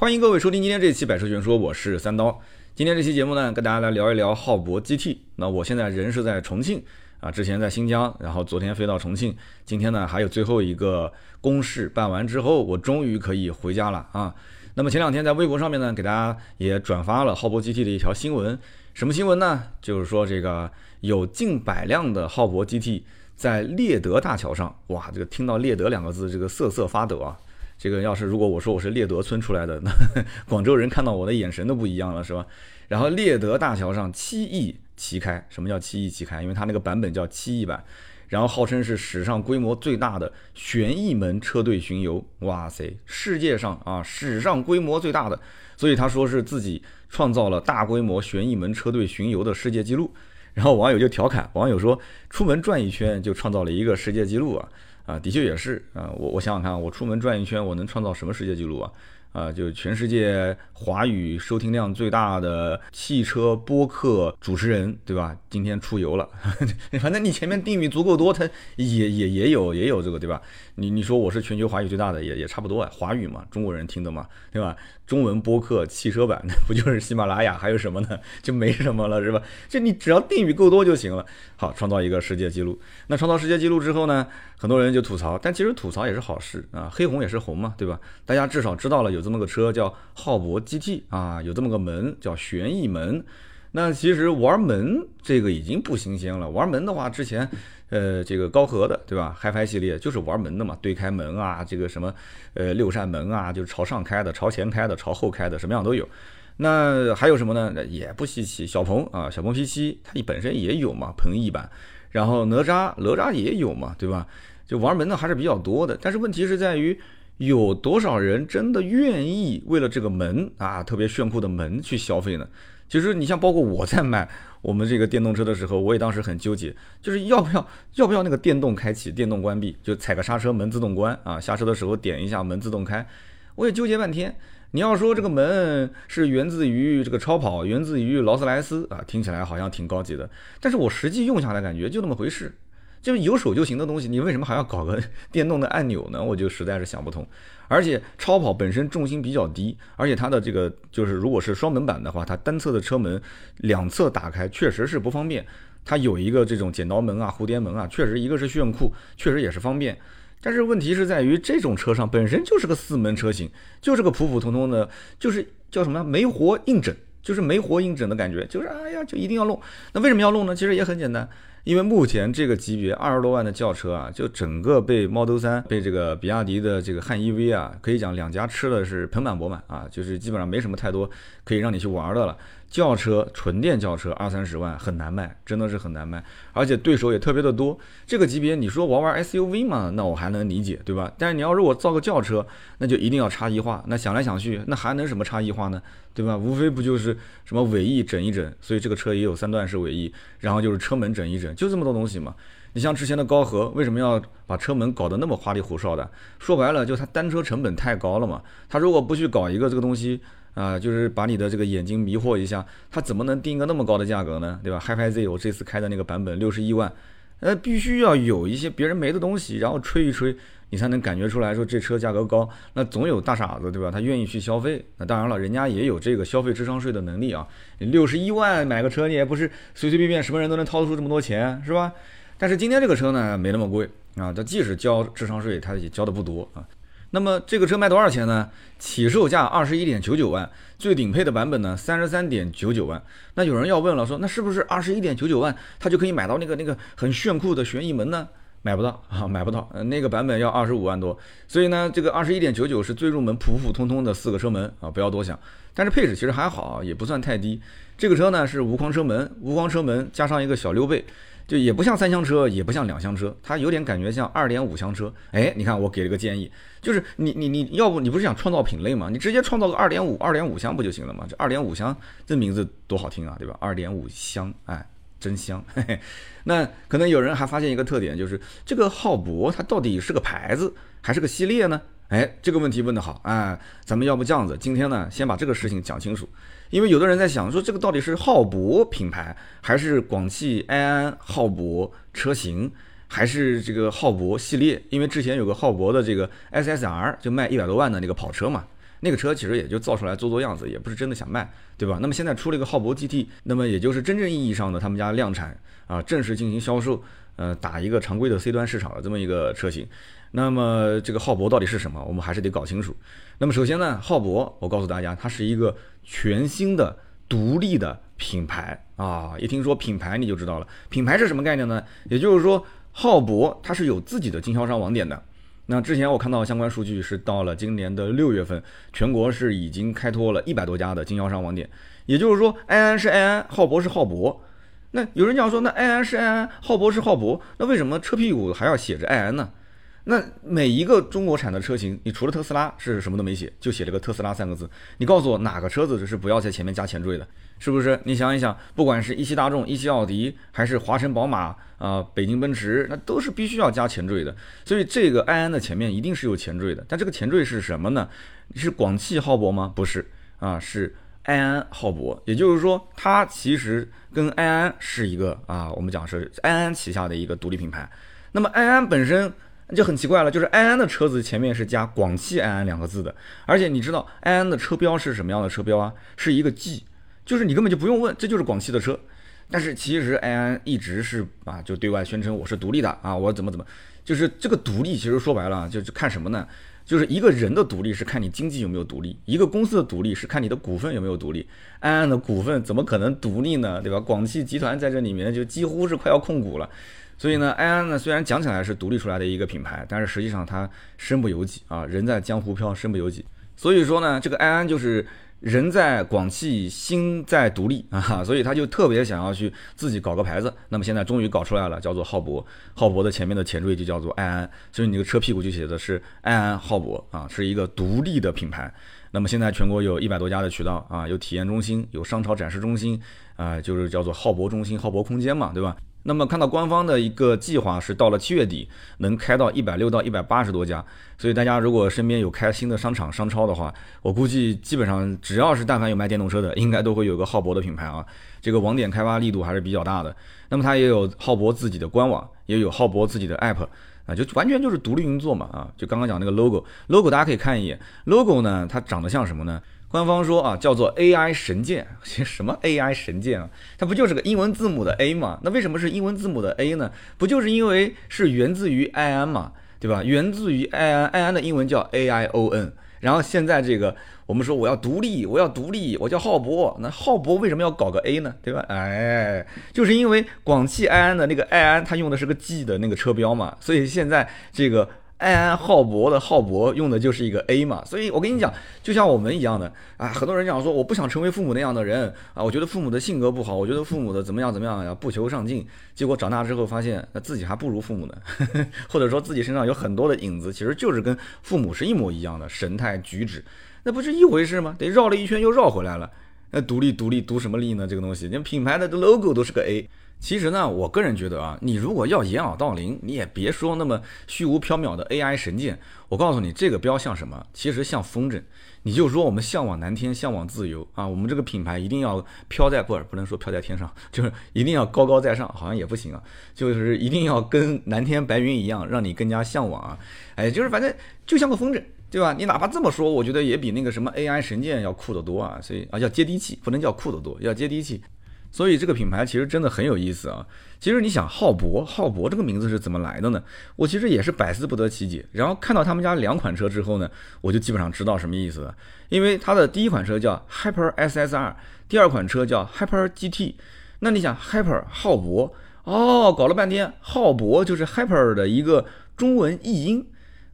欢迎各位收听今天这期《百车全说》，我是三刀。今天这期节目呢，跟大家来聊一聊浩博 GT。那我现在人是在重庆啊，之前在新疆，然后昨天飞到重庆，今天呢还有最后一个公事办完之后，我终于可以回家了啊。那么前两天在微博上面呢，给大家也转发了浩博 GT 的一条新闻，什么新闻呢？就是说这个有近百辆的浩博 GT 在猎德大桥上，哇，这个听到猎德两个字，这个瑟瑟发抖啊。这个要是如果我说我是猎德村出来的，那广州人看到我的眼神都不一样了，是吧？然后猎德大桥上七亿齐开，什么叫七亿齐开？因为它那个版本叫七亿版，然后号称是史上规模最大的旋翼门车队巡游，哇塞，世界上啊史上规模最大的，所以他说是自己创造了大规模旋翼门车队巡游的世界纪录。然后网友就调侃，网友说出门转一圈就创造了一个世界纪录啊。啊，的确也是啊，我我想想看，我出门转一圈，我能创造什么世界纪录啊？啊，就全世界华语收听量最大的汽车播客主持人，对吧？今天出游了，反正你前面定语足够多，他也也也有也有这个，对吧？你你说我是全球华语最大的，也也差不多啊，华语嘛，中国人听的嘛，对吧？中文播客汽车版，那不就是喜马拉雅？还有什么呢？就没什么了，是吧？就你只要定语够多就行了。好，创造一个世界纪录。那创造世界纪录之后呢，很多人就吐槽，但其实吐槽也是好事啊，黑红也是红嘛，对吧？大家至少知道了有这么个车叫浩博 GT 啊，有这么个门叫旋翼门。那其实玩门这个已经不新鲜了，玩门的话之前。呃，这个高和的，对吧？HiFi 系列就是玩门的嘛，对开门啊，这个什么，呃，六扇门啊，就是朝上开的、朝前开的、朝后开的，什么样都有。那还有什么呢？也不稀奇，小鹏啊，小鹏 P7 它本身也有嘛，鹏翼版。然后哪吒，哪吒也有嘛，对吧？就玩门的还是比较多的。但是问题是在于，有多少人真的愿意为了这个门啊，特别炫酷的门去消费呢？其实你像包括我在买。我们这个电动车的时候，我也当时很纠结，就是要不要要不要那个电动开启、电动关闭，就踩个刹车门自动关啊，下车的时候点一下门自动开，我也纠结半天。你要说这个门是源自于这个超跑，源自于劳斯莱斯啊，听起来好像挺高级的，但是我实际用下来感觉就那么回事。就是有手就行的东西，你为什么还要搞个 电动的按钮呢？我就实在是想不通。而且超跑本身重心比较低，而且它的这个就是如果是双门版的话，它单侧的车门两侧打开确实是不方便。它有一个这种剪刀门啊、蝴蝶门啊，确实一个是炫酷，确实也是方便。但是问题是在于这种车上本身就是个四门车型，就是个普普通通的，就是叫什么没活硬整，就是没活硬整的感觉，就是哎呀就一定要弄。那为什么要弄呢？其实也很简单。因为目前这个级别二十多万的轿车啊，就整个被 Model 3、被这个比亚迪的这个汉 EV 啊，可以讲两家吃的是盆满钵满啊，就是基本上没什么太多可以让你去玩的了。轿车纯电轿车二三十万很难卖，真的是很难卖，而且对手也特别的多。这个级别你说玩玩 SUV 嘛，那我还能理解，对吧？但是你要如果造个轿车，那就一定要差异化。那想来想去，那还能什么差异化呢？对吧？无非不就是什么尾翼整一整，所以这个车也有三段式尾翼，然后就是车门整一整，就这么多东西嘛。你像之前的高和，为什么要把车门搞得那么花里胡哨的？说白了，就它单车成本太高了嘛。它如果不去搞一个这个东西。啊，就是把你的这个眼睛迷惑一下，他怎么能定一个那么高的价格呢？对吧？HiFi Z 我这次开的那个版本六十一万，呃，必须要有一些别人没的东西，然后吹一吹，你才能感觉出来说这车价格高。那总有大傻子，对吧？他愿意去消费。那当然了，人家也有这个消费智商税的能力啊。六十一万买个车，你也不是随随便便什么人都能掏得出这么多钱，是吧？但是今天这个车呢，没那么贵啊。它即使交智商税，它也交的不多啊。那么这个车卖多少钱呢？起售价二十一点九九万，最顶配的版本呢三十三点九九万。那有人要问了，说那是不是二十一点九九万，他就可以买到那个那个很炫酷的旋翼门呢？买不到 啊，买不到。那个版本要二十五万多。所以呢，这个二十一点九九是最入门、普普通通的四个车门啊，不要多想。但是配置其实还好，也不算太低。这个车呢是无框车门，无框车门加上一个小溜背。就也不像三厢车，也不像两厢车，它有点感觉像二点五厢车。哎，你看我给了个建议，就是你你你要不你不是想创造品类吗？你直接创造个二点五二点五厢不就行了吗？这二点五厢这名字多好听啊，对吧？二点五厢，哎，真香。嘿嘿。那可能有人还发现一个特点，就是这个浩博它到底是个牌子还是个系列呢？哎，这个问题问得好，哎，咱们要不这样子，今天呢先把这个事情讲清楚。因为有的人在想说，这个到底是浩博品牌，还是广汽埃安浩博车型，还是这个浩博系列？因为之前有个浩博的这个 SSR 就卖一百多万的那个跑车嘛，那个车其实也就造出来做做样子，也不是真的想卖，对吧？那么现在出了一个浩博 GT，那么也就是真正意义上的他们家量产啊，正式进行销售，呃，打一个常规的 C 端市场的这么一个车型。那么这个浩博到底是什么？我们还是得搞清楚。那么首先呢，浩博，我告诉大家，它是一个全新的独立的品牌啊！一听说品牌，你就知道了，品牌是什么概念呢？也就是说，浩博它是有自己的经销商网点的。那之前我看到相关数据是到了今年的六月份，全国是已经开拓了一百多家的经销商网点。也就是说，安安是安安，浩博是浩博。那有人讲说，那埃安是埃安，浩博是浩博，那为什么车屁股还要写着埃安呢？那每一个中国产的车型，你除了特斯拉是什么都没写，就写了个特斯拉三个字。你告诉我哪个车子是不要在前面加前缀的？是不是？你想一想，不管是一汽大众、一汽奥迪，还是华晨宝马啊、北京奔驰，那都是必须要加前缀的。所以这个埃安的前面一定是有前缀的。但这个前缀是什么呢？是广汽浩博吗？不是啊，是安安浩博。也就是说，它其实跟安安是一个啊，我们讲是安安旗下的一个独立品牌。那么安安本身。就很奇怪了，就是安安的车子前面是加广汽安安两个字的，而且你知道安安的车标是什么样的车标啊？是一个 G，就是你根本就不用问，这就是广汽的车。但是其实安安一直是啊，就对外宣称我是独立的啊，我怎么怎么，就是这个独立其实说白了就是看什么呢？就是一个人的独立是看你经济有没有独立，一个公司的独立是看你的股份有没有独立。安安的股份怎么可能独立呢？对吧？广汽集团在这里面就几乎是快要控股了。所以呢，安安呢虽然讲起来是独立出来的一个品牌，但是实际上它身不由己啊，人在江湖飘，身不由己。所以说呢，这个安安就是人在广汽，心在独立啊，所以他就特别想要去自己搞个牌子。那么现在终于搞出来了，叫做浩博。浩博的前面的前缀就叫做安安，所以你这个车屁股就写的是安安浩博啊，是一个独立的品牌。那么现在全国有一百多家的渠道啊，有体验中心，有商超展示中心啊，就是叫做浩博中心、浩博空间嘛，对吧？那么看到官方的一个计划是到了七月底能开到一百六到一百八十多家，所以大家如果身边有开新的商场商超的话，我估计基本上只要是但凡有卖电动车的，应该都会有个浩博的品牌啊。这个网点开发力度还是比较大的。那么它也有浩博自己的官网，也有浩博自己的 app 啊，就完全就是独立运作嘛啊。就刚刚讲那个 logo，logo 大家可以看一眼，logo 呢它长得像什么呢？官方说啊，叫做 AI 神剑，什么 AI 神剑啊？它不就是个英文字母的 A 吗？那为什么是英文字母的 A 呢？不就是因为是源自于爱安嘛，对吧？源自于爱安，爱安的英文叫 A I O N。然后现在这个，我们说我要独立，我要独立，我叫浩博。那浩博为什么要搞个 A 呢？对吧？哎，就是因为广汽埃安的那个爱安，它用的是个 G 的那个车标嘛，所以现在这个。安安浩博的浩博用的就是一个 A 嘛，所以我跟你讲，就像我们一样的啊，很多人讲说我不想成为父母那样的人啊，我觉得父母的性格不好，我觉得父母的怎么样怎么样呀，不求上进，结果长大之后发现那自己还不如父母呢，或者说自己身上有很多的影子，其实就是跟父母是一模一样的神态举止，那不是一回事吗？得绕了一圈又绕回来了，那独立独立独什么立呢？这个东西连品牌的 logo 都是个 A。其实呢，我个人觉得啊，你如果要掩耳盗铃，你也别说那么虚无缥缈的 AI 神剑。我告诉你，这个标像什么？其实像风筝。你就说我们向往蓝天，向往自由啊，我们这个品牌一定要飘在不不能说飘在天上，就是一定要高高在上，好像也不行啊，就是一定要跟蓝天白云一样，让你更加向往啊。哎，就是反正就像个风筝，对吧？你哪怕这么说，我觉得也比那个什么 AI 神剑要酷得多啊。所以啊，要接地气，不能叫酷得多，要接地气。所以这个品牌其实真的很有意思啊！其实你想，浩博，浩博这个名字是怎么来的呢？我其实也是百思不得其解。然后看到他们家两款车之后呢，我就基本上知道什么意思了。因为它的第一款车叫 Hyper SSR，第二款车叫 Hyper GT。那你想，Hyper 浩博哦，搞了半天，浩博就是 Hyper 的一个中文译音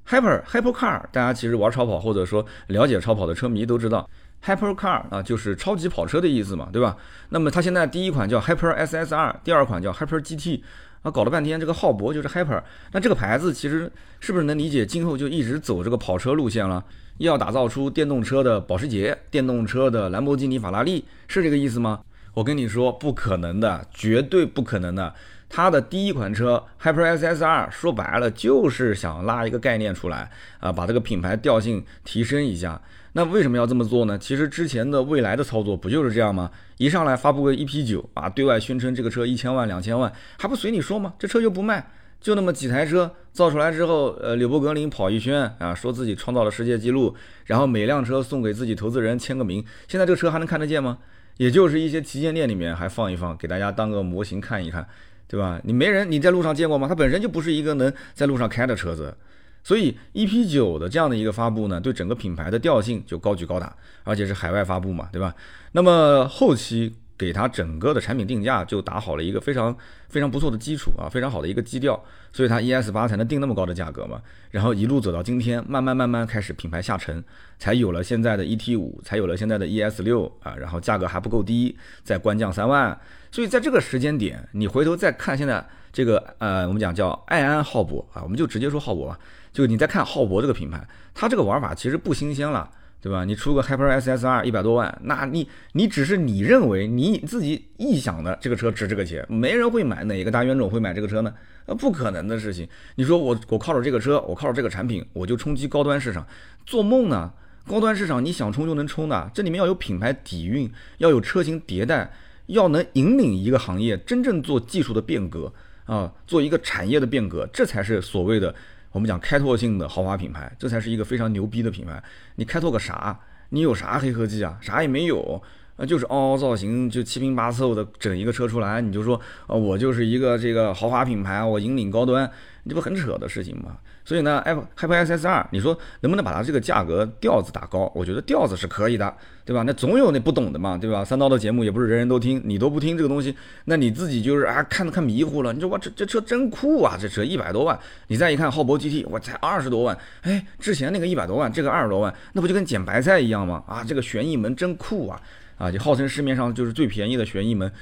，Hyper Hyper Car。大家其实玩超跑或者说了解超跑的车迷都知道。Hyper Car 啊，就是超级跑车的意思嘛，对吧？那么它现在第一款叫 Hyper SSR，第二款叫 Hyper GT，啊，搞了半天这个浩博就是 Hyper，那这个牌子其实是不是能理解？今后就一直走这个跑车路线了，要打造出电动车的保时捷、电动车的兰博基尼、法拉利，是这个意思吗？我跟你说，不可能的，绝对不可能的。它的第一款车 Hyper SSR 说白了就是想拉一个概念出来啊，把这个品牌调性提升一下。那为什么要这么做呢？其实之前的未来的操作不就是这样吗？一上来发布个 EP 九啊，对外宣称这个车一千万两千万，还不随你说吗？这车又不卖，就那么几台车造出来之后，呃，柳伯格林跑一圈啊，说自己创造了世界纪录，然后每辆车送给自己投资人签个名。现在这个车还能看得见吗？也就是一些旗舰店里面还放一放，给大家当个模型看一看，对吧？你没人你在路上见过吗？它本身就不是一个能在路上开的车子，所以 EP 九的这样的一个发布呢，对整个品牌的调性就高举高打，而且是海外发布嘛，对吧？那么后期。给它整个的产品定价就打好了一个非常非常不错的基础啊，非常好的一个基调，所以它 ES 八才能定那么高的价格嘛。然后一路走到今天，慢慢慢慢开始品牌下沉，才有了现在的 ET 五，才有了现在的 ES 六啊。然后价格还不够低，再官降三万。所以在这个时间点，你回头再看现在这个呃，我们讲叫爱安浩博啊，我们就直接说浩博吧。就你再看浩博这个品牌，它这个玩法其实不新鲜了。对吧？你出个 Hyper SSR 一百多万，那你你只是你认为你自己臆想的这个车值这个钱，没人会买，哪个大冤种会买这个车呢？呃，不可能的事情。你说我我靠着这个车，我靠着这个产品，我就冲击高端市场，做梦呢？高端市场你想冲就能冲的，这里面要有品牌底蕴，要有车型迭代，要能引领一个行业真正做技术的变革啊，做一个产业的变革，这才是所谓的。我们讲开拓性的豪华品牌，这才是一个非常牛逼的品牌。你开拓个啥？你有啥黑科技啊？啥也没有，啊，就是凹凹造型，就七拼八凑的整一个车出来，你就说，啊，我就是一个这个豪华品牌，我引领高端。这不很扯的事情吗？所以呢，Hyper SSR，你说能不能把它这个价格调子打高？我觉得调子是可以的，对吧？那总有那不懂的嘛，对吧？三刀的节目也不是人人都听，你都不听这个东西，那你自己就是啊，看看迷糊了。你说哇，这这车真酷啊，这车一百多万，你再一看浩博 GT，我才二十多万，哎，之前那个一百多万，这个二十多万，那不就跟捡白菜一样吗？啊，这个旋翼门真酷啊，啊，就号称市面上就是最便宜的旋翼门。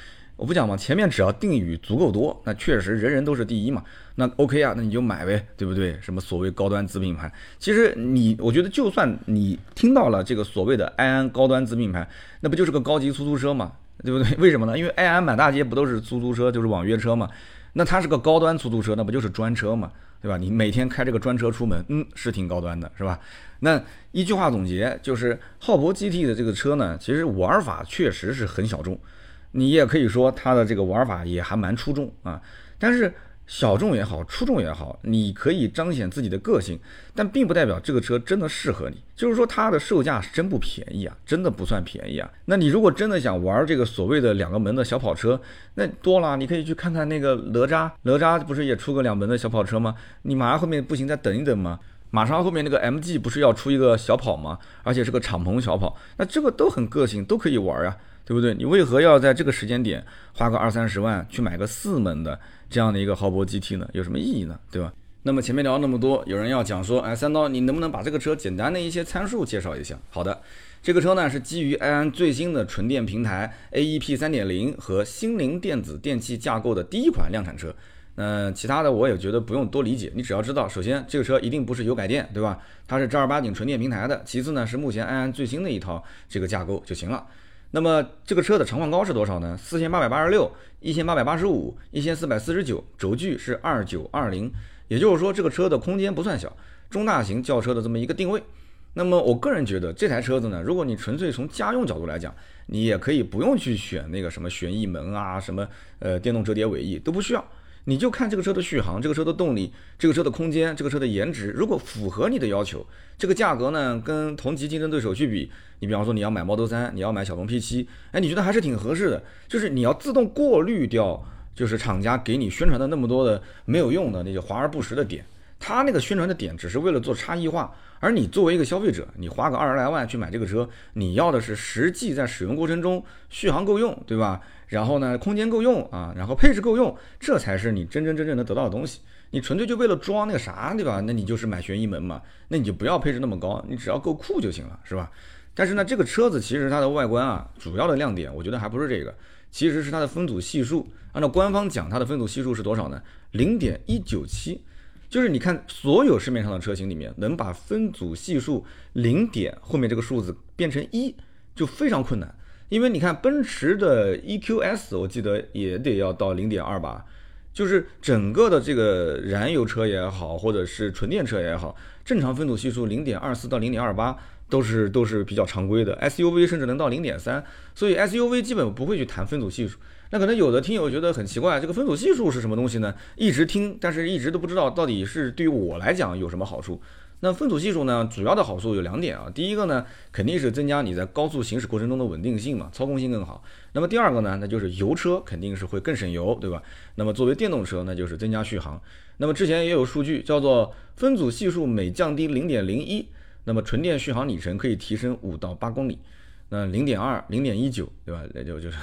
我不讲嘛，前面只要定语足够多，那确实人人都是第一嘛。那 OK 啊，那你就买呗，对不对？什么所谓高端子品牌，其实你我觉得就算你听到了这个所谓的埃安高端子品牌，那不就是个高级出租车嘛，对不对？为什么呢？因为埃安满大街不都是出租车，就是网约车嘛。那它是个高端出租车，那不就是专车嘛，对吧？你每天开这个专车出门，嗯，是挺高端的，是吧？那一句话总结就是，浩博 GT 的这个车呢，其实玩法确实是很小众。你也可以说它的这个玩法也还蛮出众啊，但是小众也好，出众也好，你可以彰显自己的个性，但并不代表这个车真的适合你。就是说它的售价是真不便宜啊，真的不算便宜啊。那你如果真的想玩这个所谓的两个门的小跑车，那多了，你可以去看看那个哪吒，哪吒不是也出个两门的小跑车吗？你马上后面不行，再等一等吗？马上后面那个 MG 不是要出一个小跑吗？而且是个敞篷小跑，那这个都很个性，都可以玩啊。对不对？你为何要在这个时间点花个二三十万去买个四门的这样的一个豪博 GT 呢？有什么意义呢？对吧？那么前面聊那么多，有人要讲说，哎，三刀，你能不能把这个车简单的一些参数介绍一下？好的，这个车呢是基于埃安最新的纯电平台 AEP 三点零和新灵电子电器架构的第一款量产车。嗯，其他的我也觉得不用多理解，你只要知道，首先这个车一定不是油改电，对吧？它是正儿八经纯电平台的。其次呢，是目前埃安最新的一套这个架构就行了。那么这个车的长宽高是多少呢？四千八百八十六，一千八百八十五，一千四百四十九，轴距是二九二零，也就是说这个车的空间不算小，中大型轿车的这么一个定位。那么我个人觉得这台车子呢，如果你纯粹从家用角度来讲，你也可以不用去选那个什么旋翼门啊，什么呃电动折叠尾翼都不需要。你就看这个车的续航，这个车的动力，这个车的空间，这个车的颜值，如果符合你的要求，这个价格呢，跟同级竞争对手去比，你比方说你要买 Model 3，你要买小鹏 P7，哎，你觉得还是挺合适的。就是你要自动过滤掉，就是厂家给你宣传的那么多的没有用的那些华而不实的点，他那个宣传的点只是为了做差异化，而你作为一个消费者，你花个二十来万去买这个车，你要的是实际在使用过程中续航够用，对吧？然后呢，空间够用啊，然后配置够用，这才是你真真正正能得到的东西。你纯粹就为了装那个啥，对吧？那你就是买旋翼门嘛，那你就不要配置那么高，你只要够酷就行了，是吧？但是呢，这个车子其实它的外观啊，主要的亮点，我觉得还不是这个，其实是它的分组系数。按照官方讲，它的分组系数是多少呢？零点一九七，就是你看所有市面上的车型里面，能把分组系数零点后面这个数字变成一，就非常困难。因为你看，奔驰的 EQS，我记得也得要到零点二吧，就是整个的这个燃油车也好，或者是纯电车也好，正常分组系数零点二四到零点二八都是都是比较常规的，SUV 甚至能到零点三，所以 SUV 基本不会去谈分组系数。那可能有的听友觉得很奇怪，这个分组系数是什么东西呢？一直听，但是一直都不知道到底是对于我来讲有什么好处。那分组系数呢，主要的好处有两点啊。第一个呢，肯定是增加你在高速行驶过程中的稳定性嘛，操控性更好。那么第二个呢，那就是油车肯定是会更省油，对吧？那么作为电动车，那就是增加续航。那么之前也有数据叫做分组系数每降低零点零一，那么纯电续航里程可以提升五到八公里。那零点二、零点一九，对吧？那就 就是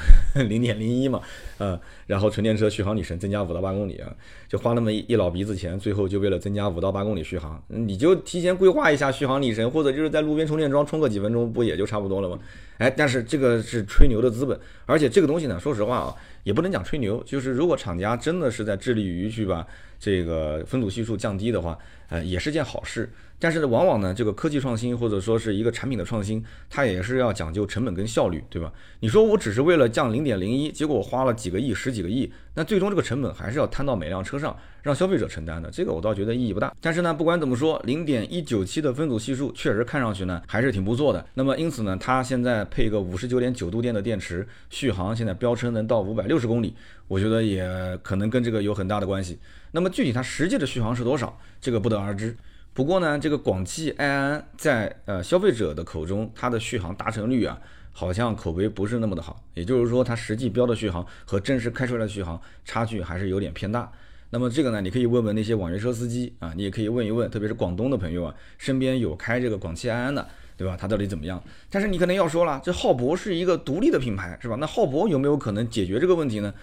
零点零一嘛，呃，然后纯电车续航里程增加五到八公里啊，就花那么一老鼻子钱，最后就为了增加五到八公里续航，你就提前规划一下续航里程，或者就是在路边充电桩充个几分钟，不也就差不多了吗？哎，但是这个是吹牛的资本，而且这个东西呢，说实话啊，也不能讲吹牛，就是如果厂家真的是在致力于去把这个分组系数降低的话，呃，也是件好事。但是呢往往呢，这个科技创新或者说是一个产品的创新，它也是要讲究成本跟效率，对吧？你说我只是为了降零点零一，结果我花了几个亿、十几个亿，那最终这个成本还是要摊到每辆车上，让消费者承担的。这个我倒觉得意义不大。但是呢，不管怎么说，零点一九七的分组系数确实看上去呢还是挺不错的。那么因此呢，它现在配一个五十九点九度电的电池，续航现在标称能到五百六十公里，我觉得也可能跟这个有很大的关系。那么具体它实际的续航是多少，这个不得而知。不过呢，这个广汽埃安在呃消费者的口中，它的续航达成率啊，好像口碑不是那么的好。也就是说，它实际标的续航和真实开出来的续航差距还是有点偏大。那么这个呢，你可以问问那些网约车司机啊，你也可以问一问，特别是广东的朋友啊，身边有开这个广汽埃安的，对吧？它到底怎么样？但是你可能要说了，这浩博是一个独立的品牌，是吧？那浩博有没有可能解决这个问题呢？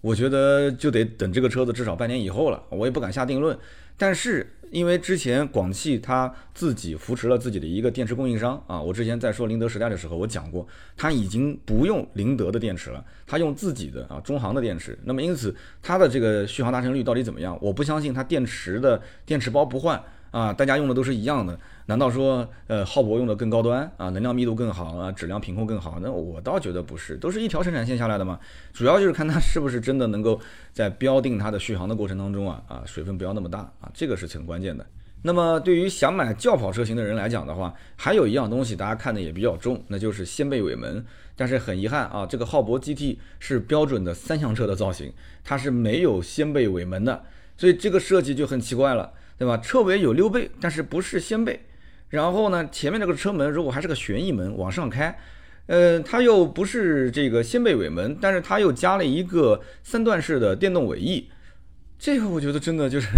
我觉得就得等这个车子至少半年以后了，我也不敢下定论。但是因为之前广汽它自己扶持了自己的一个电池供应商啊，我之前在说宁德时代的时候，我讲过，它已经不用宁德的电池了，它用自己的啊中航的电池。那么因此它的这个续航达成率到底怎么样？我不相信它电池的电池包不换。啊，大家用的都是一样的，难道说，呃，浩博用的更高端啊，能量密度更好啊，质量品控更好？那我倒觉得不是，都是一条生产线下来的嘛。主要就是看它是不是真的能够在标定它的续航的过程当中啊，啊，水分不要那么大啊，这个是很关键的。那么对于想买轿跑车型的人来讲的话，还有一样东西大家看的也比较重，那就是掀背尾门。但是很遗憾啊，这个浩博 GT 是标准的三厢车的造型，它是没有掀背尾门的，所以这个设计就很奇怪了。对吧？车尾有溜背，但是不是掀背。然后呢，前面这个车门如果还是个旋翼门往上开，呃，它又不是这个掀背尾门，但是它又加了一个三段式的电动尾翼。这个我觉得真的就是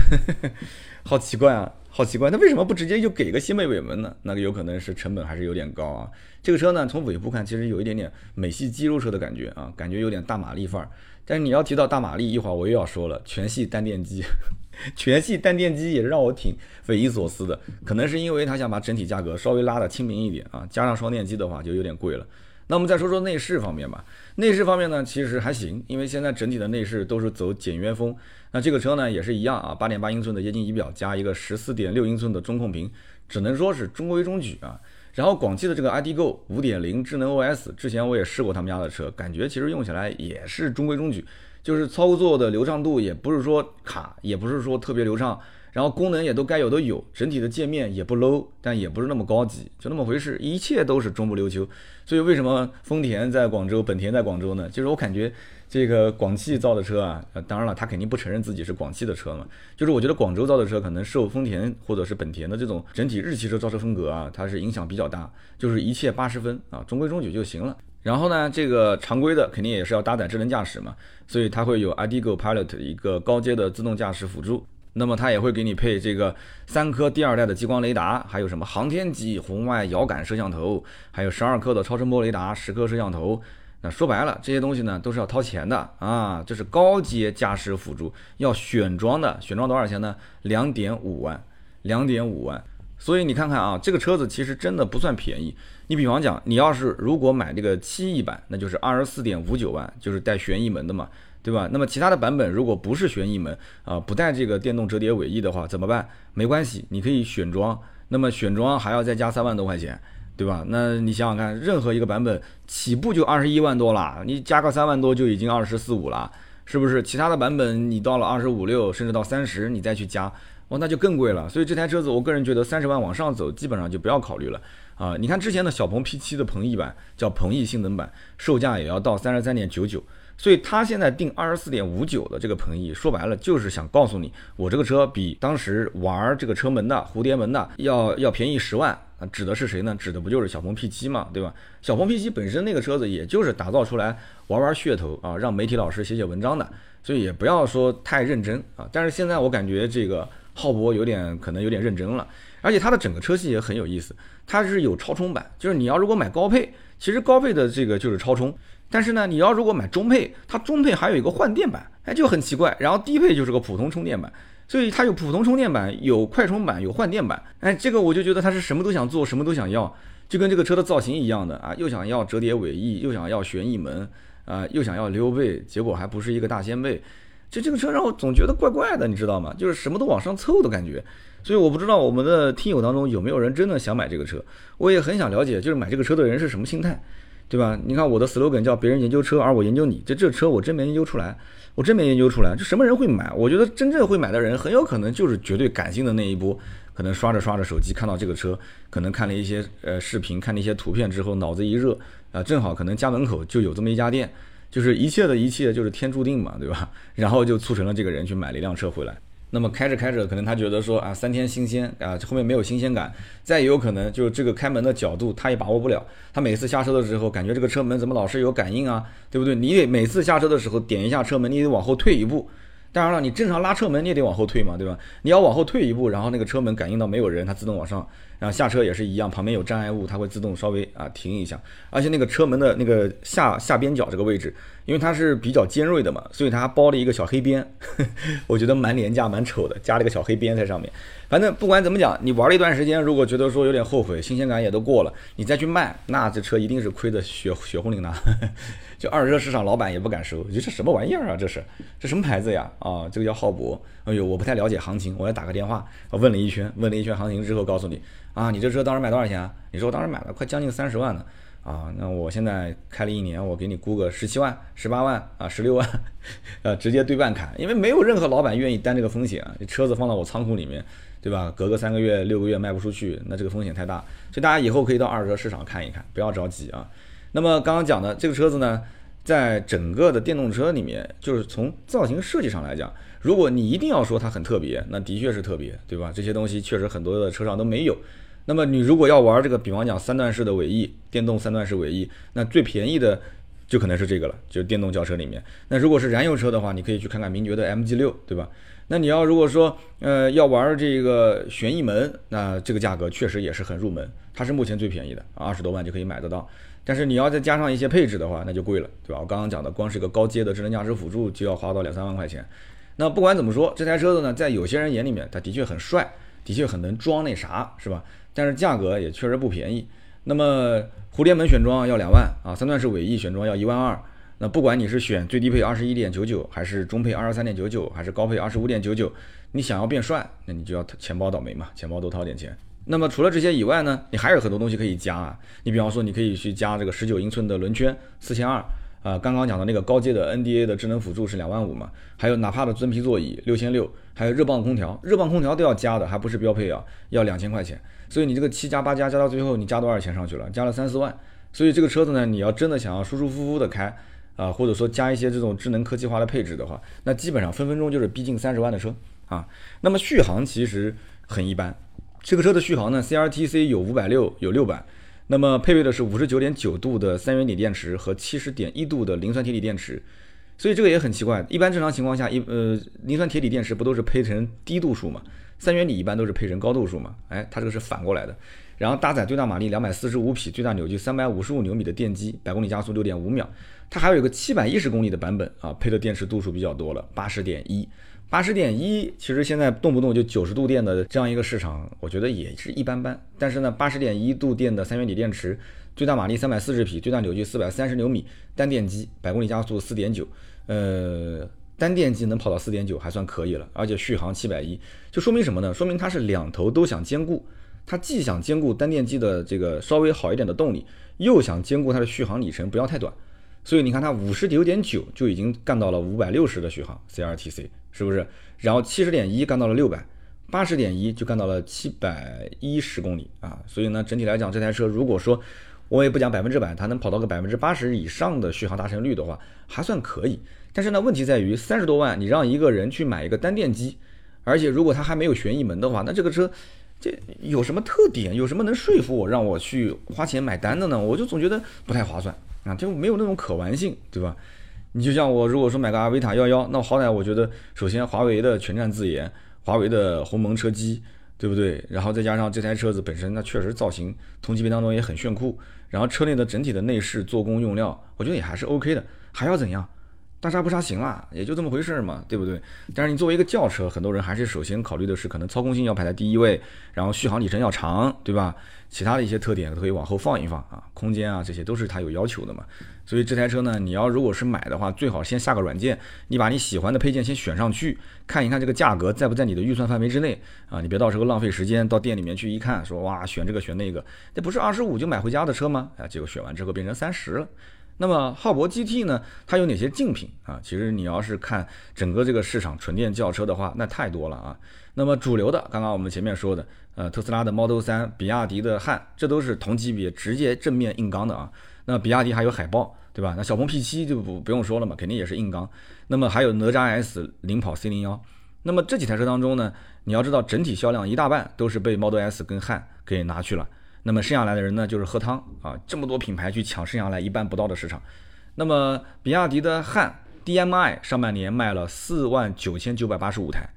好奇怪啊，好奇怪。那为什么不直接就给个掀背尾门呢？那个有可能是成本还是有点高啊。这个车呢，从尾部看，其实有一点点美系肌肉车的感觉啊，感觉有点大马力范儿。但是你要提到大马力，一会儿我又要说了，全系单电机。全系单电机也是让我挺匪夷所思的，可能是因为他想把整体价格稍微拉的亲民一点啊，加上双电机的话就有点贵了。那我们再说说内饰方面吧，内饰方面呢其实还行，因为现在整体的内饰都是走简约风。那这个车呢也是一样啊，八点八英寸的液晶仪表加一个十四点六英寸的中控屏，只能说是中规中矩啊。然后广汽的这个 iDgo 五点零智能 OS，之前我也试过他们家的车，感觉其实用起来也是中规中矩。就是操作的流畅度也不是说卡，也不是说特别流畅，然后功能也都该有的有，整体的界面也不 low，但也不是那么高级，就那么回事，一切都是中不溜秋。所以为什么丰田在广州，本田在广州呢？就是我感觉这个广汽造的车啊，当然了，他肯定不承认自己是广汽的车嘛。就是我觉得广州造的车可能受丰田或者是本田的这种整体日系车造车风格啊，它是影响比较大，就是一切八十分啊，中规中矩就行了。然后呢，这个常规的肯定也是要搭载智能驾驶嘛，所以它会有 iDgo Pilot 一个高阶的自动驾驶辅助。那么它也会给你配这个三颗第二代的激光雷达，还有什么航天级红外遥感摄像头，还有十二颗的超声波雷达，十颗摄像头。那说白了，这些东西呢都是要掏钱的啊，这是高阶驾驶辅助要选装的，选装多少钱呢？两点五万，两点五万。所以你看看啊，这个车子其实真的不算便宜。你比方讲，你要是如果买这个七亿版，那就是二十四点五九万，就是带旋翼门的嘛，对吧？那么其他的版本如果不是旋翼门啊，不带这个电动折叠尾翼的话，怎么办？没关系，你可以选装。那么选装还要再加三万多块钱，对吧？那你想想看，任何一个版本起步就二十一万多了，你加个三万多就已经二十四五了，是不是？其他的版本你到了二十五六，甚至到三十，你再去加。哇，那就更贵了。所以这台车子，我个人觉得三十万往上走，基本上就不要考虑了。啊。你看之前的小鹏 P7 的鹏翼版叫鹏翼性能版，售价也要到三十三点九九。所以他现在定二十四点五九的这个鹏翼，说白了就是想告诉你，我这个车比当时玩这个车门的蝴蝶门的要要便宜十万啊！指的是谁呢？指的不就是小鹏 P7 嘛，对吧？小鹏 P7 本身那个车子也就是打造出来玩玩噱头啊，让媒体老师写写文章的，所以也不要说太认真啊。但是现在我感觉这个浩博有点可能有点认真了，而且它的整个车系也很有意思，它是有超充版，就是你要如果买高配，其实高配的这个就是超充。但是呢，你要如果买中配，它中配还有一个换电版，哎，就很奇怪。然后低配就是个普通充电版，所以它有普通充电版，有快充版，有换电版。哎，这个我就觉得它是什么都想做，什么都想要，就跟这个车的造型一样的啊，又想要折叠尾翼，又想要旋翼门，啊，又想要溜背，结果还不是一个大掀背。就这个车让我总觉得怪怪的，你知道吗？就是什么都往上凑的感觉。所以我不知道我们的听友当中有没有人真的想买这个车，我也很想了解，就是买这个车的人是什么心态。对吧？你看我的 slogan 叫别人研究车，而我研究你。这这车我真没研究出来，我真没研究出来。这什么人会买？我觉得真正会买的人，很有可能就是绝对感性的那一波，可能刷着刷着手机看到这个车，可能看了一些呃视频，看了一些图片之后，脑子一热啊，正好可能家门口就有这么一家店，就是一切的一切就是天注定嘛，对吧？然后就促成了这个人去买了一辆车回来。那么开着开着，可能他觉得说啊，三天新鲜啊，后面没有新鲜感。再也有可能就是这个开门的角度，他也把握不了。他每次下车的时候，感觉这个车门怎么老是有感应啊，对不对？你得每次下车的时候点一下车门，你得往后退一步。当然了，你正常拉车门你也得往后退嘛，对吧？你要往后退一步，然后那个车门感应到没有人，它自动往上。然后下车也是一样，旁边有障碍物，它会自动稍微啊停一下。而且那个车门的那个下下边角这个位置，因为它是比较尖锐的嘛，所以它包了一个小黑边，我觉得蛮廉价蛮丑的，加了一个小黑边在上面。反正不管怎么讲，你玩了一段时间，如果觉得说有点后悔，新鲜感也都过了，你再去卖，那这车一定是亏的血血红淋漓。就二手车市场老板也不敢收，你这什么玩意儿啊？这是这什么牌子呀？啊，这个叫浩博。哎呦，我不太了解行情，我要打个电话，我问了一圈，问了一圈行情之后，告诉你。啊，你这车当时买多少钱啊？你说我当时买了快将近三十万呢。啊，那我现在开了一年，我给你估个十七万、十八万啊，十六万，呃，直接对半砍，因为没有任何老板愿意担这个风险啊。车子放到我仓库里面，对吧？隔个三个月、六个月卖不出去，那这个风险太大。所以大家以后可以到二手车市场看一看，不要着急啊。那么刚刚讲的这个车子呢，在整个的电动车里面，就是从造型设计上来讲，如果你一定要说它很特别，那的确是特别，对吧？这些东西确实很多的车上都没有。那么你如果要玩这个，比方讲三段式的尾翼，电动三段式尾翼，那最便宜的就可能是这个了，就是电动轿车里面。那如果是燃油车的话，你可以去看看名爵的 MG 六，对吧？那你要如果说呃要玩这个旋翼门，那这个价格确实也是很入门，它是目前最便宜的，二十多万就可以买得到。但是你要再加上一些配置的话，那就贵了，对吧？我刚刚讲的光是一个高阶的智能驾驶辅助就要花到两三万块钱。那不管怎么说，这台车子呢，在有些人眼里面，它的确很帅，的确很能装那啥，是吧？但是价格也确实不便宜。那么蝴蝶门选装要两万啊，三段式尾翼选装要一万二。那不管你是选最低配二十一点九九，还是中配二十三点九九，还是高配二十五点九九，你想要变帅，那你就要钱包倒霉嘛，钱包多掏点钱。那么除了这些以外呢，你还有很多东西可以加啊。你比方说，你可以去加这个十九英寸的轮圈，四千二。啊，刚刚讲的那个高阶的 NDA 的智能辅助是两万五嘛，还有哪怕的真皮座椅六千六，还有热泵空调，热泵空调都要加的，还不是标配啊，要两千块钱。所以你这个七加八加加到最后，你加多少钱上去了？加了三四万。所以这个车子呢，你要真的想要舒舒服服的开啊，或者说加一些这种智能科技化的配置的话，那基本上分分钟就是逼近三十万的车啊。那么续航其实很一般，这个车的续航呢，CRTC 有五百六，有六百。那么配备的是五十九点九度的三元锂电池和七十点一度的磷酸铁锂电池，所以这个也很奇怪。一般正常情况下，一呃磷酸铁锂电池不都是配成低度数嘛？三元锂一般都是配成高度数嘛？哎，它这个是反过来的。然后搭载最大马力两百四十五匹、最大扭矩三百五十五牛米的电机，百公里加速六点五秒。它还有一个七百一十公里的版本啊，配的电池度数比较多了，八十点一。八十点一，其实现在动不动就九十度电的这样一个市场，我觉得也是一般般。但是呢，八十点一度电的三元锂电池，最大马力三百四十匹，最大扭矩四百三十牛米，单电机，百公里加速四点九，呃，单电机能跑到四点九还算可以了，而且续航七百一，就说明什么呢？说明它是两头都想兼顾，它既想兼顾单电机的这个稍微好一点的动力，又想兼顾它的续航里程不要太短。所以你看，它五十九点九就已经干到了五百六十的续航，CRTC。是不是？然后七十点一干到了六百，八十点一就干到了七百一十公里啊，所以呢，整体来讲，这台车如果说我也不讲百分之百，它能跑到个百分之八十以上的续航达成率的话，还算可以。但是呢，问题在于三十多万，你让一个人去买一个单电机，而且如果他还没有旋翼门的话，那这个车这有什么特点？有什么能说服我让我去花钱买单的呢？我就总觉得不太划算啊，就没有那种可玩性，对吧？你就像我如果说买个阿维塔幺幺，那好歹我觉得首先华为的全站自研，华为的鸿蒙车机，对不对？然后再加上这台车子本身，那确实造型同级别当中也很炫酷，然后车内的整体的内饰、做工、用料，我觉得也还是 OK 的，还要怎样？大差不差行啦，也就这么回事嘛，对不对？但是你作为一个轿车，很多人还是首先考虑的是可能操控性要排在第一位，然后续航里程要长，对吧？其他的一些特点可以往后放一放啊，空间啊这些都是它有要求的嘛。所以这台车呢，你要如果是买的话，最好先下个软件，你把你喜欢的配件先选上去，看一看这个价格在不在你的预算范围之内啊。你别到时候浪费时间到店里面去一看，说哇选这个选那个，那不是二十五就买回家的车吗？啊，结果选完之后变成三十了。那么浩博 GT 呢？它有哪些竞品啊？其实你要是看整个这个市场纯电轿车的话，那太多了啊。那么主流的，刚刚我们前面说的，呃，特斯拉的 Model 3，比亚迪的汉，这都是同级别直接正面硬刚的啊。那比亚迪还有海豹，对吧？那小鹏 P7 就不不用说了嘛，肯定也是硬刚。那么还有哪吒 S、领跑 C01。那么这几台车当中呢，你要知道整体销量一大半都是被 Model S 跟汉给拿去了。那么剩下来的人呢，就是喝汤啊！这么多品牌去抢剩下来一半不到的市场。那么比亚迪的汉 DMI 上半年卖了四万九千九百八十五台，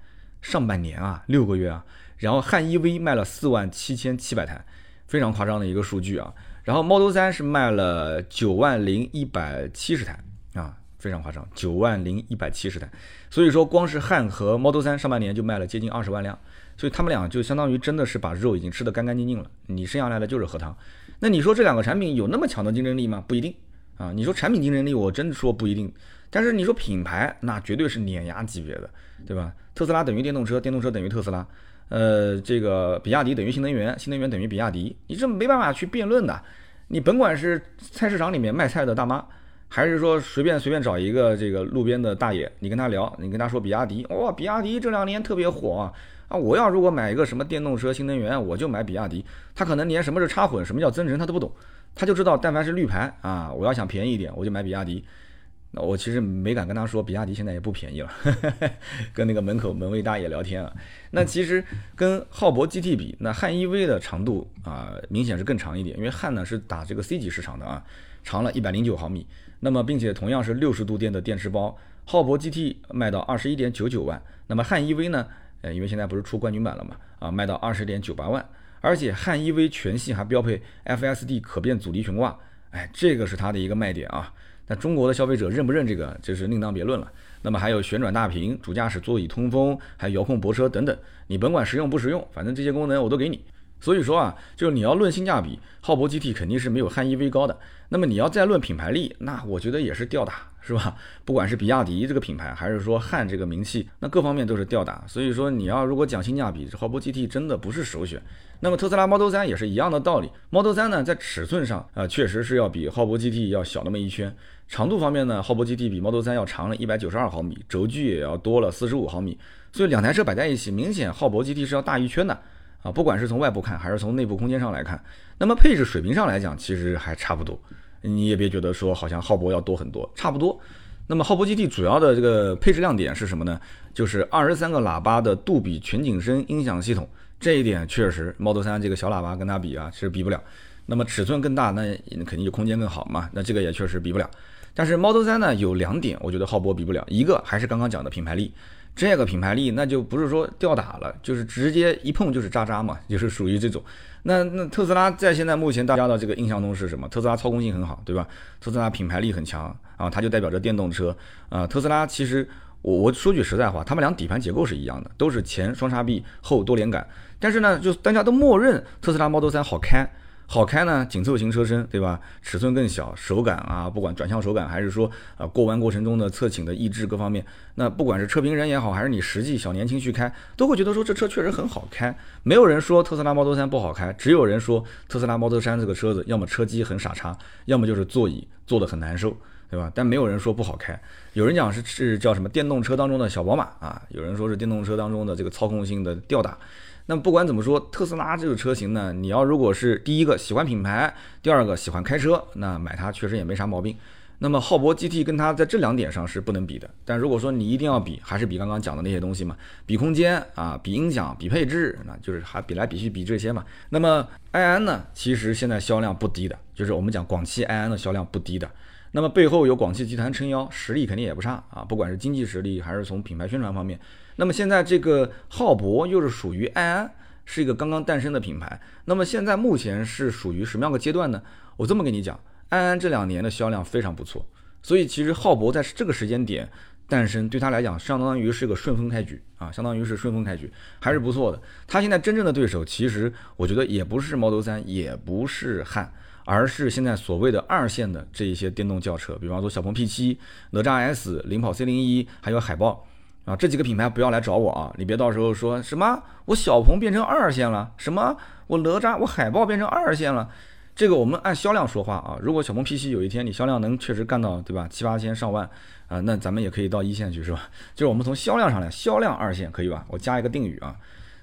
上半年啊，六个月啊。然后汉 EV 卖了四万七千七百台，非常夸张的一个数据啊。然后 Model 3是卖了九万零一百七十台啊，非常夸张，九万零一百七十台。所以说，光是汉和 Model 3上半年就卖了接近二十万辆。所以他们俩就相当于真的是把肉已经吃得干干净净了，你剩下来的就是喝汤。那你说这两个产品有那么强的竞争力吗？不一定啊。你说产品竞争力，我真的说不一定。但是你说品牌，那绝对是碾压级别的，对吧？特斯拉等于电动车，电动车等于特斯拉。呃，这个比亚迪等于新能源，新能源等于比亚迪，你这没办法去辩论的。你甭管是菜市场里面卖菜的大妈，还是说随便随便找一个这个路边的大爷，你跟他聊，你跟他说比亚迪，哇，比亚迪这两年特别火啊。啊，我要如果买一个什么电动车新能源，我就买比亚迪。他可能连什么是插混，什么叫增程他都不懂，他就知道但凡是绿牌啊，我要想便宜一点，我就买比亚迪。那我其实没敢跟他说，比亚迪现在也不便宜了。跟那个门口门卫大爷聊天啊，那其实跟浩博 GT 比，那汉 EV 的长度啊，明显是更长一点，因为汉呢是打这个 C 级市场的啊，长了一百零九毫米。那么并且同样是六十度电的电池包，浩博 GT 卖到二十一点九九万，那么汉 EV 呢？呃，因为现在不是出冠军版了嘛，啊，卖到二十点九八万，而且汉 EV 全系还标配 FSD 可变阻尼悬挂，哎，这个是它的一个卖点啊。那中国的消费者认不认这个，就是另当别论了。那么还有旋转大屏、主驾驶座椅通风，还有遥控泊车等等，你甭管实用不实用，反正这些功能我都给你。所以说啊，就是你要论性价比，浩博 GT 肯定是没有汉 EV 高的。那么你要再论品牌力，那我觉得也是吊打，是吧？不管是比亚迪这个品牌，还是说汉这个名气，那各方面都是吊打。所以说你要如果讲性价比，这浩博 GT 真的不是首选。那么特斯拉 Model 3也是一样的道理，Model 3呢在尺寸上啊确实是要比浩博 GT 要小那么一圈。长度方面呢，浩博 GT 比 Model 3要长了一百九十二毫米，轴距也要多了四十五毫米。所以两台车摆在一起，明显浩博 GT 是要大一圈的。啊，不管是从外部看还是从内部空间上来看，那么配置水平上来讲，其实还差不多。你也别觉得说好像浩博要多很多，差不多。那么浩博 GT 主要的这个配置亮点是什么呢？就是二十三个喇叭的杜比全景声音响系统，这一点确实 Model 三这个小喇叭跟它比啊，其实比不了。那么尺寸更大，那肯定就空间更好嘛。那这个也确实比不了。但是 Model 三呢有两点，我觉得浩博比不了，一个还是刚刚讲的品牌力。这个品牌力那就不是说吊打了，就是直接一碰就是渣渣嘛，就是属于这种。那那特斯拉在现在目前大家的这个印象中是什么？特斯拉操控性很好，对吧？特斯拉品牌力很强啊，它就代表着电动车啊。特斯拉其实我我说句实在话，他们俩底盘结构是一样的，都是前双叉臂后多连杆，但是呢，就大家都默认特斯拉 Model 3好开。好开呢，紧凑型车身，对吧？尺寸更小，手感啊，不管转向手感，还是说啊过弯过程中的侧倾的抑制各方面，那不管是车评人也好，还是你实际小年轻去开，都会觉得说这车确实很好开。没有人说特斯拉 Model 3不好开，只有人说特斯拉 Model 3这个车子要么车机很傻叉，要么就是座椅坐得很难受。对吧？但没有人说不好开，有人讲是是叫什么电动车当中的小宝马啊，有人说是电动车当中的这个操控性的吊打。那么不管怎么说，特斯拉这个车型呢，你要如果是第一个喜欢品牌，第二个喜欢开车，那买它确实也没啥毛病。那么浩博 GT 跟它在这两点上是不能比的。但如果说你一定要比，还是比刚刚讲的那些东西嘛，比空间啊，比音响，比配置，那就是还比来比去比这些嘛。那么埃安呢，其实现在销量不低的，就是我们讲广汽埃安的销量不低的。那么背后有广汽集团撑腰，实力肯定也不差啊，不管是经济实力还是从品牌宣传方面。那么现在这个浩博又是属于埃安，是一个刚刚诞生的品牌。那么现在目前是属于什么样个阶段呢？我这么跟你讲。安安这两年的销量非常不错，所以其实浩博在这个时间点诞生，对他来讲相当于是个顺风开局啊，相当于是顺风开局，还是不错的。他现在真正的对手，其实我觉得也不是 Model 3，也不是汉，而是现在所谓的二线的这一些电动轿车，比方说小鹏 P7、哪吒 S、领跑 C01，还有海豹啊，这几个品牌不要来找我啊，你别到时候说什么我小鹏变成二线了，什么我哪吒我海豹变成二线了。这个我们按销量说话啊，如果小鹏 P7 有一天你销量能确实干到对吧七八千上万啊，那咱们也可以到一线去是吧？就是我们从销量上来，销量二线可以吧？我加一个定语啊。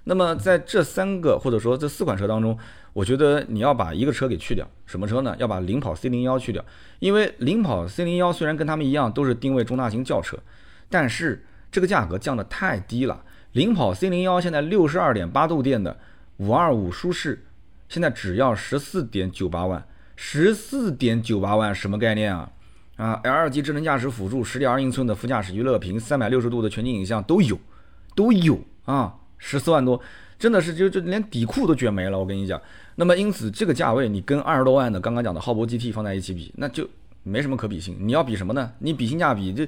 那么在这三个或者说这四款车当中，我觉得你要把一个车给去掉，什么车呢？要把领跑 C01 去掉，因为领跑 C01 虽然跟他们一样都是定位中大型轿车，但是这个价格降得太低了。领跑 C01 现在六十二点八度电的五二五舒适。现在只要十四点九八万，十四点九八万什么概念啊？啊，L 级智能驾驶辅助，十点二英寸的副驾驶娱乐屏，三百六十度的全景影像都有，都有啊，十四万多，真的是就就连底裤都卷没了，我跟你讲。那么因此这个价位，你跟二十多万的刚刚讲的浩博 GT 放在一起比，那就没什么可比性。你要比什么呢？你比性价比，就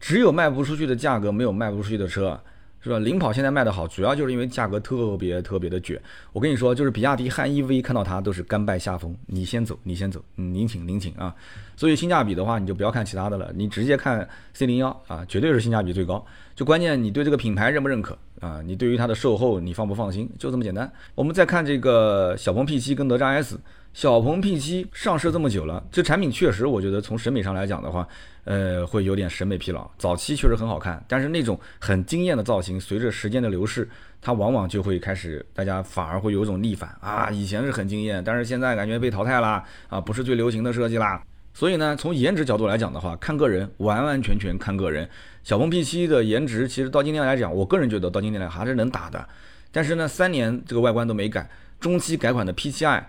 只有卖不出去的价格，没有卖不出去的车。是吧？领跑现在卖的好，主要就是因为价格特别特别的卷。我跟你说，就是比亚迪汉 EV 看到它都是甘拜下风，你先走，你先走，您请您请啊。所以性价比的话，你就不要看其他的了，你直接看 C 零幺啊，绝对是性价比最高。就关键你对这个品牌认不认可啊？你对于它的售后你放不放心？就这么简单。我们再看这个小鹏 P7 跟哪吒 S。小鹏 P7 上市这么久了，这产品确实，我觉得从审美上来讲的话，呃，会有点审美疲劳。早期确实很好看，但是那种很惊艳的造型，随着时间的流逝，它往往就会开始，大家反而会有一种逆反啊。以前是很惊艳，但是现在感觉被淘汰啦啊，不是最流行的设计啦。所以呢，从颜值角度来讲的话，看个人，完完全全看个人。小鹏 P7 的颜值，其实到今天来讲，我个人觉得到今天来还是能打的。但是呢，三年这个外观都没改，中期改款的 P7i。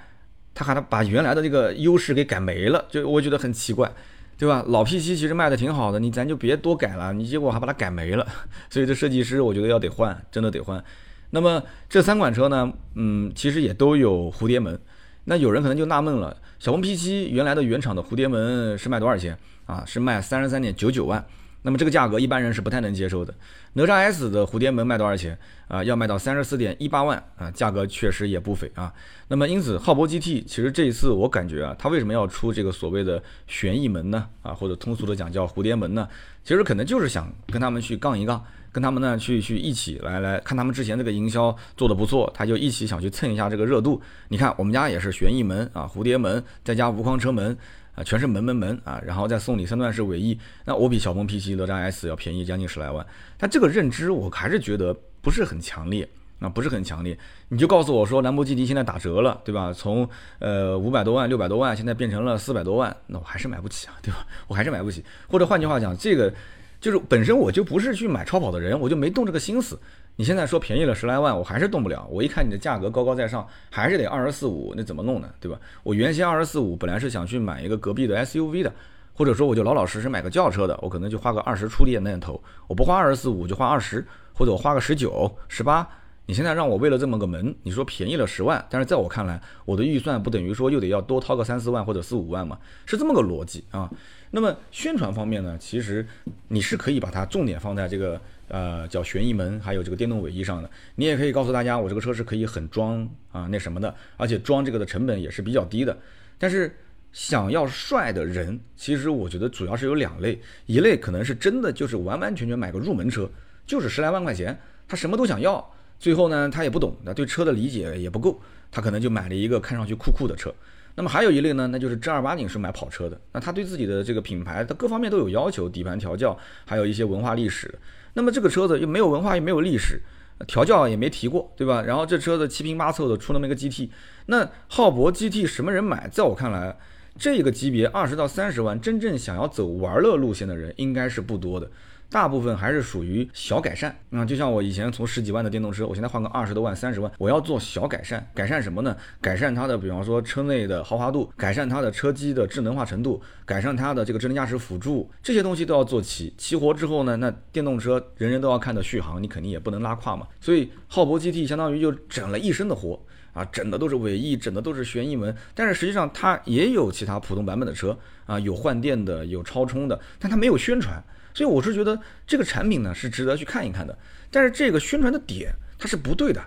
他还把原来的这个优势给改没了，就我觉得很奇怪，对吧？老 P7 其实卖的挺好的，你咱就别多改了，你结果还把它改没了，所以这设计师我觉得要得换，真的得换。那么这三款车呢，嗯，其实也都有蝴蝶门，那有人可能就纳闷了，小鹏 P7 原来的原厂的蝴蝶门是卖多少钱啊？是卖三十三点九九万。那么这个价格一般人是不太能接受的。哪吒 S 的蝴蝶门卖多少钱啊？要卖到三十四点一八万啊，价格确实也不菲啊。那么因此，浩博 GT 其实这一次我感觉啊，它为什么要出这个所谓的旋翼门呢？啊，或者通俗的讲叫蝴蝶门呢？其实可能就是想跟他们去杠一杠，跟他们呢去去一起来来看他们之前这个营销做的不错，他就一起想去蹭一下这个热度。你看我们家也是旋翼门啊，蝴蝶门再加无框车门。啊，全是门门门啊，然后再送你三段式尾翼，那我比小鹏 P7、哪吒 S 要便宜将近十来万，但这个认知我还是觉得不是很强烈啊，不是很强烈。你就告诉我说兰博基尼现在打折了，对吧？从呃五百多万、六百多万，现在变成了四百多万，那我还是买不起啊，对吧？我还是买不起。或者换句话讲，这个就是本身我就不是去买超跑的人，我就没动这个心思。你现在说便宜了十来万，我还是动不了。我一看你的价格高高在上，还是得二十四五，那怎么弄呢？对吧？我原先二十四五本来是想去买一个隔壁的 SUV 的，或者说我就老老实实买个轿车的，我可能就花个二十出点那头，我不花二十四五就花二十，或者我花个十九、十八。你现在让我为了这么个门，你说便宜了十万，但是在我看来，我的预算不等于说又得要多掏个三四万或者四五万嘛？是这么个逻辑啊。那么宣传方面呢，其实你是可以把它重点放在这个。呃，叫旋翼门，还有这个电动尾翼上的，你也可以告诉大家，我这个车是可以很装啊，那什么的，而且装这个的成本也是比较低的。但是想要帅的人，其实我觉得主要是有两类，一类可能是真的就是完完全全买个入门车，就是十来万块钱，他什么都想要，最后呢他也不懂，那对车的理解也不够，他可能就买了一个看上去酷酷的车。那么还有一类呢，那就是正儿八经是买跑车的，那他对自己的这个品牌，他各方面都有要求，底盘调教，还有一些文化历史。那么这个车子又没有文化，又没有历史，调教也没提过，对吧？然后这车子七拼八凑的出那么一个 GT，那浩博 GT 什么人买？在我看来，这个级别二十到三十万，真正想要走玩乐路线的人应该是不多的。大部分还是属于小改善啊，就像我以前从十几万的电动车，我现在换个二十多万、三十万，我要做小改善。改善什么呢？改善它的，比方说车内的豪华度，改善它的车机的智能化程度，改善它的这个智能驾驶辅助，这些东西都要做齐。齐活之后呢，那电动车人人都要看的续航，你肯定也不能拉胯嘛。所以浩博 GT 相当于就整了一身的活啊，整的都是尾翼，整的都是旋翼门。但是实际上它也有其他普通版本的车啊，有换电的，有超充的，但它没有宣传。所以我是觉得这个产品呢是值得去看一看的，但是这个宣传的点它是不对的，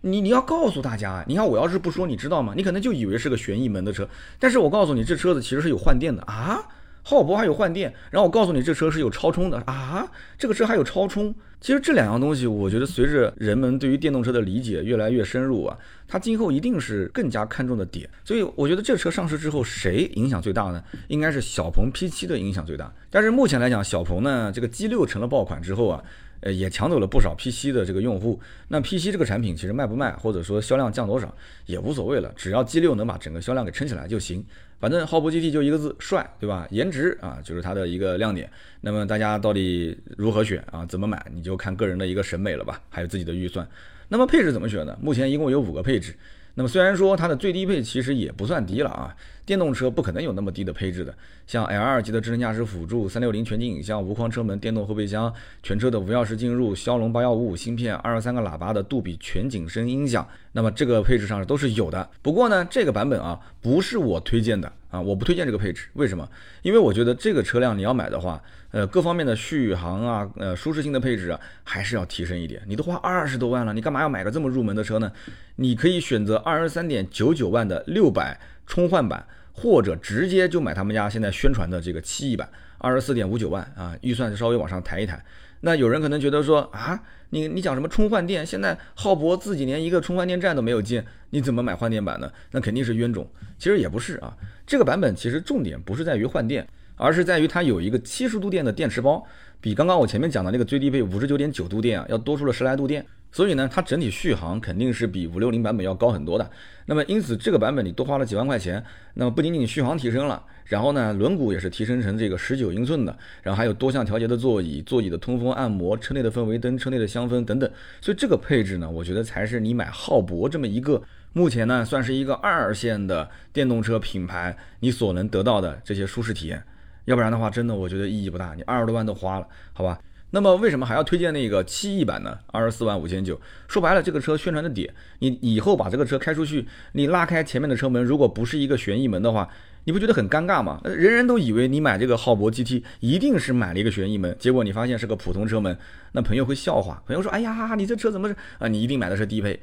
你你要告诉大家，你看我要是不说，你知道吗？你可能就以为是个悬疑门的车，但是我告诉你，这车子其实是有换电的啊。浩博还有换电，然后我告诉你这车是有超充的啊，这个车还有超充。其实这两样东西，我觉得随着人们对于电动车的理解越来越深入啊，它今后一定是更加看重的点。所以我觉得这车上市之后，谁影响最大呢？应该是小鹏 P7 的影响最大。但是目前来讲，小鹏呢这个 G6 成了爆款之后啊。呃，也抢走了不少 P7 的这个用户。那 P7 这个产品其实卖不卖，或者说销量降多少也无所谓了，只要 G6 能把整个销量给撑起来就行。反正浩博 GT 就一个字，帅，对吧？颜值啊，就是它的一个亮点。那么大家到底如何选啊？怎么买？你就看个人的一个审美了吧，还有自己的预算。那么配置怎么选呢？目前一共有五个配置。那么虽然说它的最低配其实也不算低了啊，电动车不可能有那么低的配置的，像 L 二级的智能驾驶辅助、三六零全景影像、无框车门、电动后备箱、全车的无钥匙进入、骁龙八幺五五芯片、二十三个喇叭的杜比全景声音响，那么这个配置上都是有的。不过呢，这个版本啊不是我推荐的啊，我不推荐这个配置，为什么？因为我觉得这个车辆你要买的话。呃，各方面的续航啊，呃，舒适性的配置啊，还是要提升一点。你都花二十多万了，你干嘛要买个这么入门的车呢？你可以选择二十三点九九万的六百充换版，或者直接就买他们家现在宣传的这个七亿版，二十四点五九万啊，预算稍微往上抬一抬。那有人可能觉得说啊，你你讲什么充换电？现在浩博自己连一个充换电站都没有建，你怎么买换电版呢？那肯定是冤种。其实也不是啊，这个版本其实重点不是在于换电。而是在于它有一个七十度电的电池包，比刚刚我前面讲的那个最低配五十九点九度电啊要多出了十来度电，所以呢，它整体续航肯定是比五六零版本要高很多的。那么因此这个版本你多花了几万块钱，那么不仅仅续航提升了，然后呢轮毂也是提升成这个十九英寸的，然后还有多项调节的座椅、座椅的通风按摩、车内的氛围灯、车内的香氛等等，所以这个配置呢，我觉得才是你买浩博这么一个目前呢算是一个二线的电动车品牌你所能得到的这些舒适体验。要不然的话，真的我觉得意义不大。你二十多万都花了，好吧？那么为什么还要推荐那个七亿版呢？二十四万五千九。说白了，这个车宣传的点，你以后把这个车开出去，你拉开前面的车门，如果不是一个旋翼门的话，你不觉得很尴尬吗？人人都以为你买这个浩博 GT 一定是买了一个旋翼门，结果你发现是个普通车门，那朋友会笑话。朋友说：“哎呀，你这车怎么是啊？你一定买的是低配。”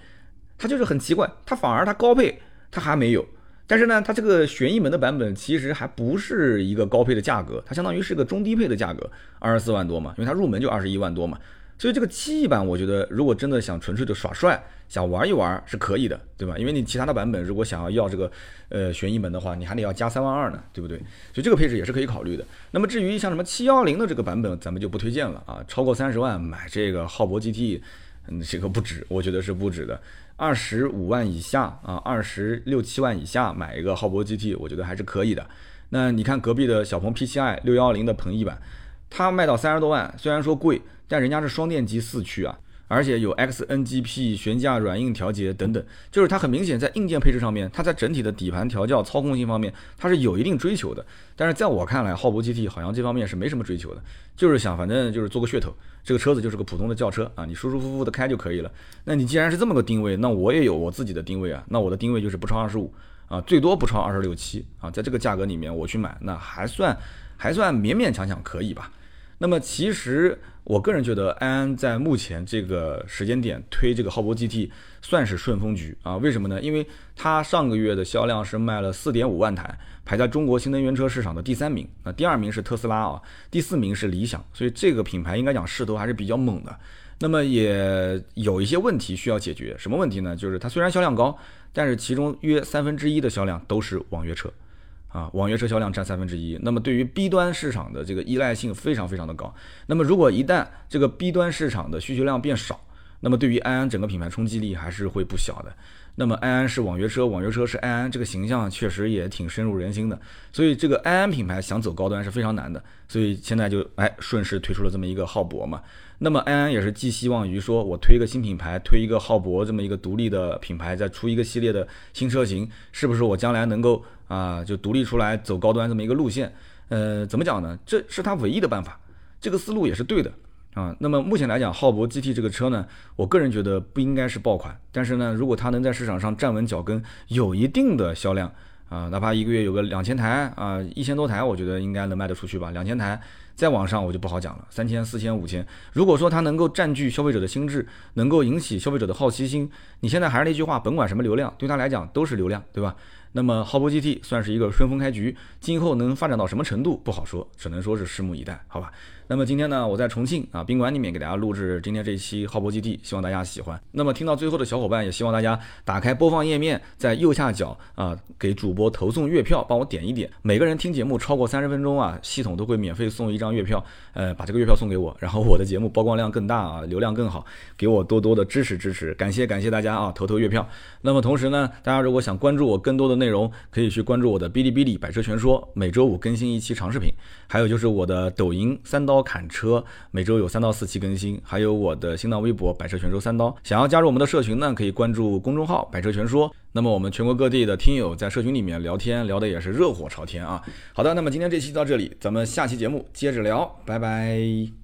他就是很奇怪，他反而他高配他还没有。但是呢，它这个旋翼门的版本其实还不是一个高配的价格，它相当于是个中低配的价格，二十四万多嘛，因为它入门就二十一万多嘛。所以这个七亿版，我觉得如果真的想纯粹的耍帅，想玩一玩是可以的，对吧？因为你其他的版本如果想要要这个呃旋翼门的话，你还得要加三万二呢，对不对？所以这个配置也是可以考虑的。那么至于像什么七幺零的这个版本，咱们就不推荐了啊，超过三十万买这个浩博 GT，嗯，这个不值，我觉得是不值的。二十五万以下啊，二十六七万以下买一个浩博 GT，我觉得还是可以的。那你看隔壁的小鹏 P7i 六幺零的鹏翼版，它卖到三十多万，虽然说贵，但人家是双电机四驱啊。而且有 XNGP 悬架软硬调节等等，就是它很明显在硬件配置上面，它在整体的底盘调教、操控性方面，它是有一定追求的。但是在我看来，浩博 GT 好像这方面是没什么追求的，就是想反正就是做个噱头，这个车子就是个普通的轿车啊，你舒舒服服的开就可以了。那你既然是这么个定位，那我也有我自己的定位啊，那我的定位就是不超二十五啊，最多不超二十六七啊，在这个价格里面我去买，那还算还算勉勉强强可以吧。那么其实我个人觉得，安安在目前这个时间点推这个浩博 GT 算是顺风局啊？为什么呢？因为它上个月的销量是卖了四点五万台，排在中国新能源车市场的第三名。那第二名是特斯拉啊，第四名是理想。所以这个品牌应该讲势头还是比较猛的。那么也有一些问题需要解决，什么问题呢？就是它虽然销量高，但是其中约三分之一的销量都是网约车。啊，网约车销量占三分之一，那么对于 B 端市场的这个依赖性非常非常的高。那么如果一旦这个 B 端市场的需求量变少，那么对于安安整个品牌冲击力还是会不小的。那么安安是网约车，网约车是安安，这个形象确实也挺深入人心的。所以这个安安品牌想走高端是非常难的。所以现在就哎顺势推出了这么一个浩博嘛。那么安安也是寄希望于说我推一个新品牌，推一个浩博这么一个独立的品牌，再出一个系列的新车型，是不是我将来能够啊就独立出来走高端这么一个路线？呃，怎么讲呢？这是他唯一的办法，这个思路也是对的。啊，那么目前来讲，浩博 GT 这个车呢，我个人觉得不应该是爆款，但是呢，如果它能在市场上站稳脚跟，有一定的销量，啊，哪怕一个月有个两千台啊，一千多台，我觉得应该能卖得出去吧。两千台，再往上我就不好讲了，三千、四千、五千。如果说它能够占据消费者的心智，能够引起消费者的好奇心，你现在还是那句话，甭管什么流量，对他来讲都是流量，对吧？那么浩博 GT 算是一个顺风开局，今后能发展到什么程度不好说，只能说是拭目以待，好吧？那么今天呢，我在重庆啊宾馆里面给大家录制今天这一期浩博基地希望大家喜欢。那么听到最后的小伙伴也希望大家打开播放页面，在右下角啊给主播投送月票，帮我点一点。每个人听节目超过三十分钟啊，系统都会免费送一张月票，呃，把这个月票送给我，然后我的节目曝光量更大啊，流量更好，给我多多的支持支持，感谢感谢大家啊，投投月票。那么同时呢，大家如果想关注我更多的内容，可以去关注我的哔哩哔哩百车全说，每周五更新一期长视频，还有就是我的抖音三刀刀。砍车每周有三到四期更新，还有我的新浪微博百车全说三刀。想要加入我们的社群呢，可以关注公众号百车全说。那么我们全国各地的听友在社群里面聊天，聊的也是热火朝天啊。好的，那么今天这期到这里，咱们下期节目接着聊，拜拜。